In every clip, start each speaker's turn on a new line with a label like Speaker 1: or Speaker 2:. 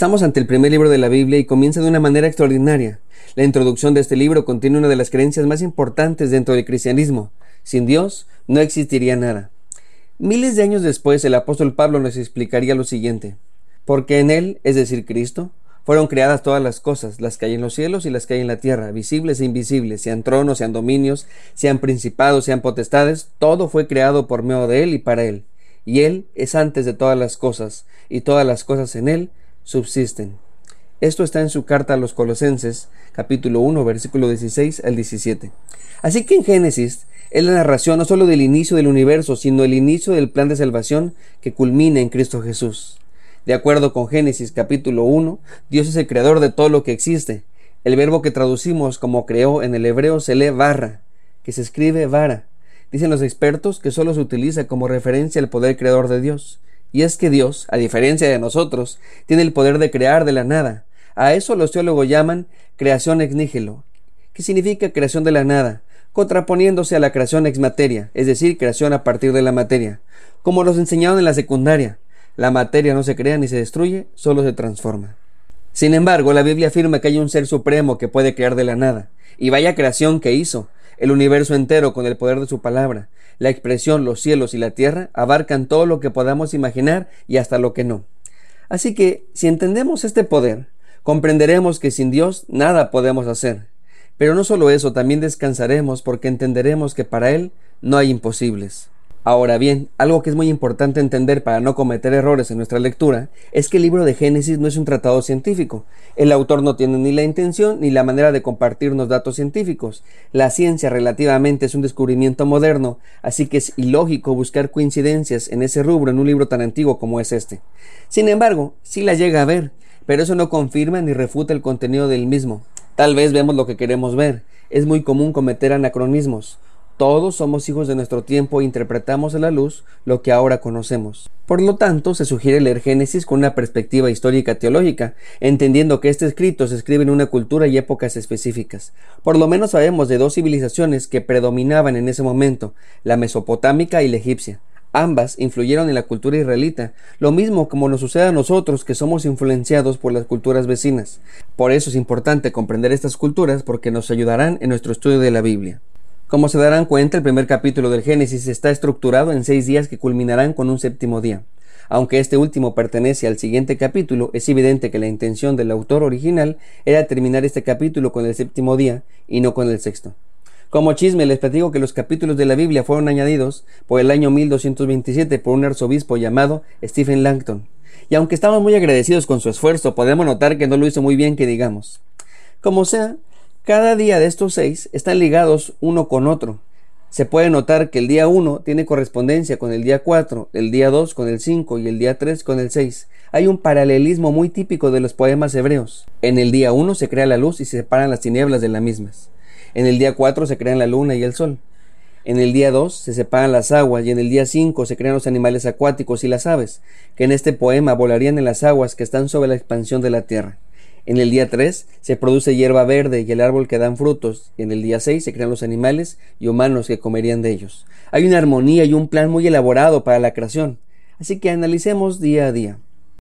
Speaker 1: Estamos ante el primer libro de la Biblia y comienza de una manera extraordinaria. La introducción de este libro contiene una de las creencias más importantes dentro del cristianismo. Sin Dios no existiría nada. Miles de años después el apóstol Pablo nos explicaría lo siguiente. Porque en Él, es decir, Cristo, fueron creadas todas las cosas, las que hay en los cielos y las que hay en la tierra, visibles e invisibles, sean tronos, sean dominios, sean principados, sean potestades, todo fue creado por medio de Él y para Él. Y Él es antes de todas las cosas, y todas las cosas en Él subsisten. Esto está en su carta a los Colosenses, capítulo 1, versículo 16 al 17. Así que en Génesis es la narración no solo del inicio del universo, sino el inicio del plan de salvación que culmina en Cristo Jesús. De acuerdo con Génesis capítulo 1, Dios es el creador de todo lo que existe. El verbo que traducimos como creó en el hebreo se lee barra, que se escribe vara. Dicen los expertos que solo se utiliza como referencia al poder creador de Dios. Y es que Dios, a diferencia de nosotros, tiene el poder de crear de la nada. A eso los teólogos llaman creación ex nihilo, que significa creación de la nada, contraponiéndose a la creación ex materia, es decir, creación a partir de la materia. Como nos enseñaron en la secundaria, la materia no se crea ni se destruye, solo se transforma. Sin embargo, la Biblia afirma que hay un ser supremo que puede crear de la nada, y vaya creación que hizo, el universo entero con el poder de su palabra, la expresión los cielos y la tierra abarcan todo lo que podamos imaginar y hasta lo que no. Así que, si entendemos este poder, comprenderemos que sin Dios nada podemos hacer. Pero no solo eso, también descansaremos porque entenderemos que para Él no hay imposibles. Ahora bien, algo que es muy importante entender para no cometer errores en nuestra lectura es que el libro de Génesis no es un tratado científico. El autor no tiene ni la intención ni la manera de compartirnos datos científicos. La ciencia relativamente es un descubrimiento moderno, así que es ilógico buscar coincidencias en ese rubro en un libro tan antiguo como es este. Sin embargo, sí la llega a ver, pero eso no confirma ni refuta el contenido del mismo. Tal vez vemos lo que queremos ver. Es muy común cometer anacronismos. Todos somos hijos de nuestro tiempo e interpretamos a la luz lo que ahora conocemos. Por lo tanto, se sugiere leer Génesis con una perspectiva histórica teológica, entendiendo que este escrito se escribe en una cultura y épocas específicas. Por lo menos sabemos de dos civilizaciones que predominaban en ese momento, la mesopotámica y la egipcia. Ambas influyeron en la cultura israelita, lo mismo como nos sucede a nosotros que somos influenciados por las culturas vecinas. Por eso es importante comprender estas culturas porque nos ayudarán en nuestro estudio de la Biblia. Como se darán cuenta, el primer capítulo del Génesis está estructurado en seis días que culminarán con un séptimo día. Aunque este último pertenece al siguiente capítulo, es evidente que la intención del autor original era terminar este capítulo con el séptimo día y no con el sexto. Como chisme les platico que los capítulos de la Biblia fueron añadidos por el año 1227 por un arzobispo llamado Stephen Langton. Y aunque estamos muy agradecidos con su esfuerzo, podemos notar que no lo hizo muy bien que digamos. Como sea, cada día de estos seis están ligados uno con otro. Se puede notar que el día 1 tiene correspondencia con el día 4, el día 2 con el 5 y el día 3 con el 6. Hay un paralelismo muy típico de los poemas hebreos. En el día 1 se crea la luz y se separan las tinieblas de las mismas. En el día 4 se crean la luna y el sol. En el día 2 se separan las aguas y en el día 5 se crean los animales acuáticos y las aves, que en este poema volarían en las aguas que están sobre la expansión de la tierra. En el día 3 se produce hierba verde y el árbol que dan frutos, y en el día 6 se crean los animales y humanos que comerían de ellos. Hay una armonía y un plan muy elaborado para la creación, así que analicemos día a día.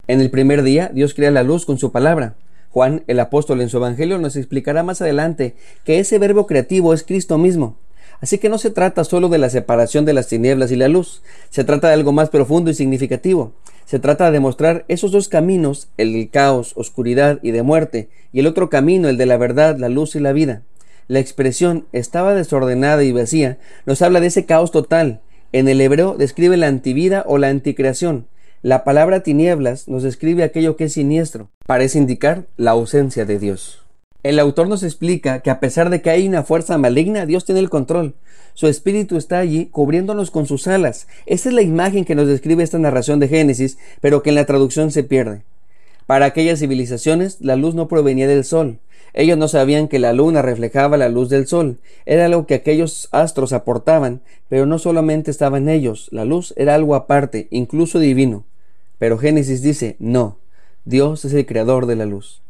Speaker 1: En el primer día Dios crea la luz con su palabra. Juan, el apóstol en su Evangelio, nos explicará más adelante que ese verbo creativo es Cristo mismo. Así que no se trata solo de la separación de las tinieblas y la luz, se trata de algo más profundo y significativo. Se trata de demostrar esos dos caminos, el del caos, oscuridad y de muerte, y el otro camino, el de la verdad, la luz y la vida. La expresión estaba desordenada y vacía nos habla de ese caos total. En el hebreo describe la antivida o la anticreación. La palabra tinieblas nos describe aquello que es siniestro, parece indicar la ausencia de Dios. El autor nos explica que a pesar de que hay una fuerza maligna, Dios tiene el control. Su espíritu está allí cubriéndonos con sus alas. Esa es la imagen que nos describe esta narración de Génesis, pero que en la traducción se pierde. Para aquellas civilizaciones, la luz no provenía del sol. Ellos no sabían que la luna reflejaba la luz del sol. Era algo que aquellos astros aportaban, pero no solamente estaba en ellos. La luz era algo aparte, incluso divino. Pero Génesis dice, no, Dios es el creador de la luz.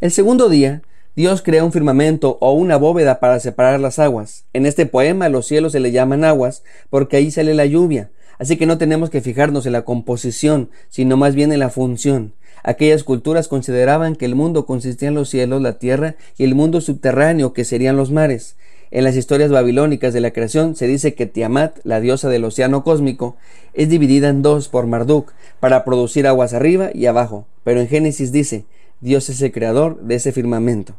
Speaker 1: El segundo día, Dios crea un firmamento o una bóveda para separar las aguas. En este poema los cielos se le llaman aguas porque ahí sale la lluvia. Así que no tenemos que fijarnos en la composición, sino más bien en la función. Aquellas culturas consideraban que el mundo consistía en los cielos, la tierra y el mundo subterráneo que serían los mares. En las historias babilónicas de la creación se dice que Tiamat, la diosa del océano cósmico, es dividida en dos por Marduk para producir aguas arriba y abajo, pero en Génesis dice Dios es el creador de ese firmamento.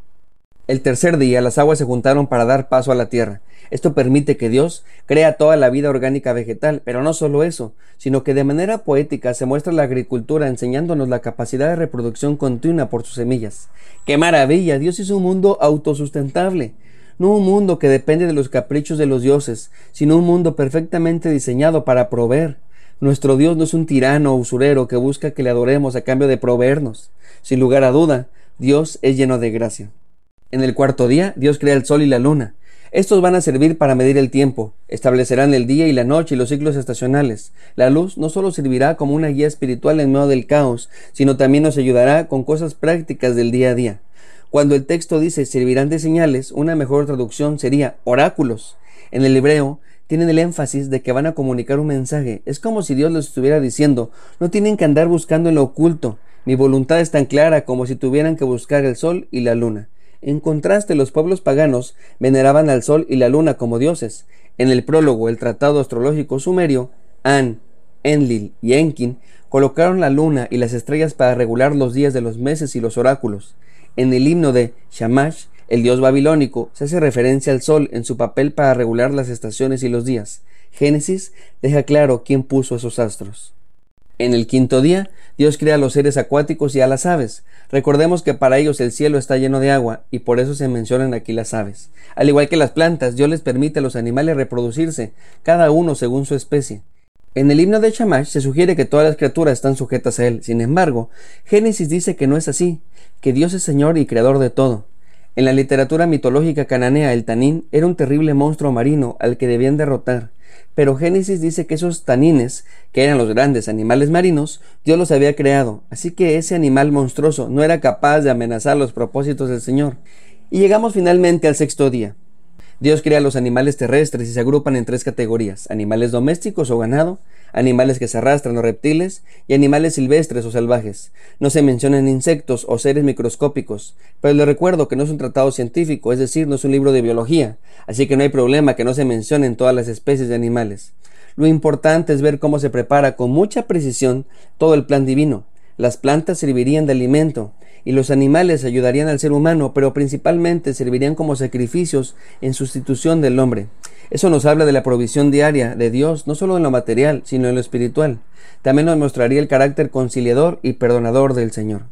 Speaker 1: El tercer día las aguas se juntaron para dar paso a la tierra. Esto permite que Dios crea toda la vida orgánica vegetal, pero no solo eso, sino que de manera poética se muestra la agricultura enseñándonos la capacidad de reproducción continua por sus semillas. ¡Qué maravilla! Dios hizo un mundo autosustentable. No un mundo que depende de los caprichos de los dioses, sino un mundo perfectamente diseñado para proveer. Nuestro Dios no es un tirano o usurero que busca que le adoremos a cambio de proveernos. Sin lugar a duda, Dios es lleno de gracia. En el cuarto día, Dios crea el sol y la luna. Estos van a servir para medir el tiempo, establecerán el día y la noche y los ciclos estacionales. La luz no solo servirá como una guía espiritual en medio del caos, sino también nos ayudará con cosas prácticas del día a día. Cuando el texto dice servirán de señales, una mejor traducción sería oráculos. En el hebreo, tienen el énfasis de que van a comunicar un mensaje. Es como si Dios les estuviera diciendo, no tienen que andar buscando en lo oculto. Mi voluntad es tan clara como si tuvieran que buscar el sol y la luna. En contraste, los pueblos paganos veneraban al sol y la luna como dioses. En el prólogo, el tratado astrológico sumerio, An, Enlil y Enkin colocaron la luna y las estrellas para regular los días de los meses y los oráculos. En el himno de Shamash, el dios babilónico se hace referencia al sol en su papel para regular las estaciones y los días. Génesis deja claro quién puso esos astros. En el quinto día, Dios crea a los seres acuáticos y a las aves. Recordemos que para ellos el cielo está lleno de agua y por eso se mencionan aquí las aves. Al igual que las plantas, Dios les permite a los animales reproducirse, cada uno según su especie. En el himno de Shamash se sugiere que todas las criaturas están sujetas a él. Sin embargo, Génesis dice que no es así, que Dios es Señor y Creador de todo. En la literatura mitológica cananea, el tanín era un terrible monstruo marino al que debían derrotar, pero Génesis dice que esos tanines, que eran los grandes animales marinos, Dios los había creado, así que ese animal monstruoso no era capaz de amenazar los propósitos del Señor. Y llegamos finalmente al sexto día. Dios crea los animales terrestres y se agrupan en tres categorías, animales domésticos o ganado, animales que se arrastran o reptiles, y animales silvestres o salvajes. No se mencionan insectos o seres microscópicos, pero les recuerdo que no es un tratado científico, es decir, no es un libro de biología, así que no hay problema que no se mencionen todas las especies de animales. Lo importante es ver cómo se prepara con mucha precisión todo el plan divino. Las plantas servirían de alimento, y los animales ayudarían al ser humano, pero principalmente servirían como sacrificios en sustitución del hombre. Eso nos habla de la provisión diaria de Dios, no solo en lo material, sino en lo espiritual. También nos mostraría el carácter conciliador y perdonador del Señor.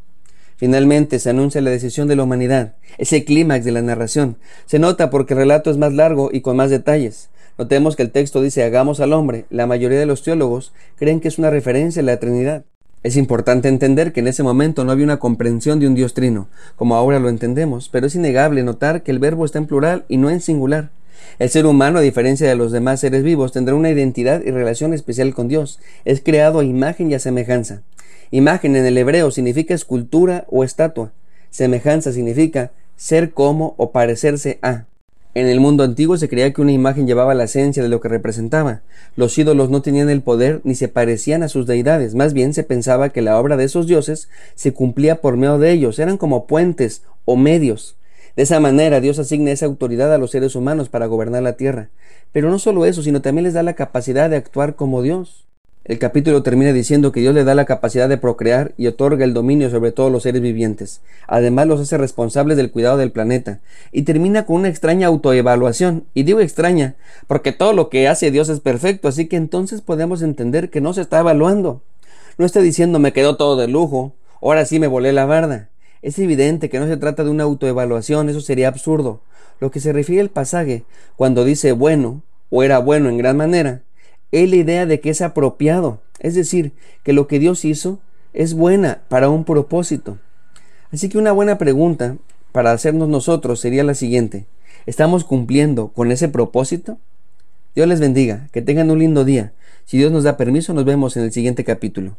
Speaker 1: Finalmente se anuncia la decisión de la humanidad, ese clímax de la narración. Se nota porque el relato es más largo y con más detalles. Notemos que el texto dice hagamos al hombre. La mayoría de los teólogos creen que es una referencia a la Trinidad. Es importante entender que en ese momento no había una comprensión de un Dios trino, como ahora lo entendemos, pero es innegable notar que el verbo está en plural y no en singular. El ser humano, a diferencia de los demás seres vivos, tendrá una identidad y relación especial con Dios. Es creado a imagen y a semejanza. Imagen en el hebreo significa escultura o estatua. Semejanza significa ser como o parecerse a. En el mundo antiguo se creía que una imagen llevaba la esencia de lo que representaba. Los ídolos no tenían el poder ni se parecían a sus deidades, más bien se pensaba que la obra de esos dioses se cumplía por medio de ellos, eran como puentes o medios. De esa manera Dios asigna esa autoridad a los seres humanos para gobernar la tierra. Pero no solo eso, sino también les da la capacidad de actuar como Dios. El capítulo termina diciendo que Dios le da la capacidad de procrear y otorga el dominio sobre todos los seres vivientes. Además los hace responsables del cuidado del planeta. Y termina con una extraña autoevaluación. Y digo extraña, porque todo lo que hace Dios es perfecto, así que entonces podemos entender que no se está evaluando. No está diciendo me quedó todo de lujo, ahora sí me volé la barda. Es evidente que no se trata de una autoevaluación, eso sería absurdo. Lo que se refiere al pasaje, cuando dice bueno o era bueno en gran manera, es la idea de que es apropiado, es decir, que lo que Dios hizo es buena para un propósito. Así que una buena pregunta para hacernos nosotros sería la siguiente. ¿Estamos cumpliendo con ese propósito? Dios les bendiga, que tengan un lindo día. Si Dios nos da permiso, nos vemos en el siguiente capítulo.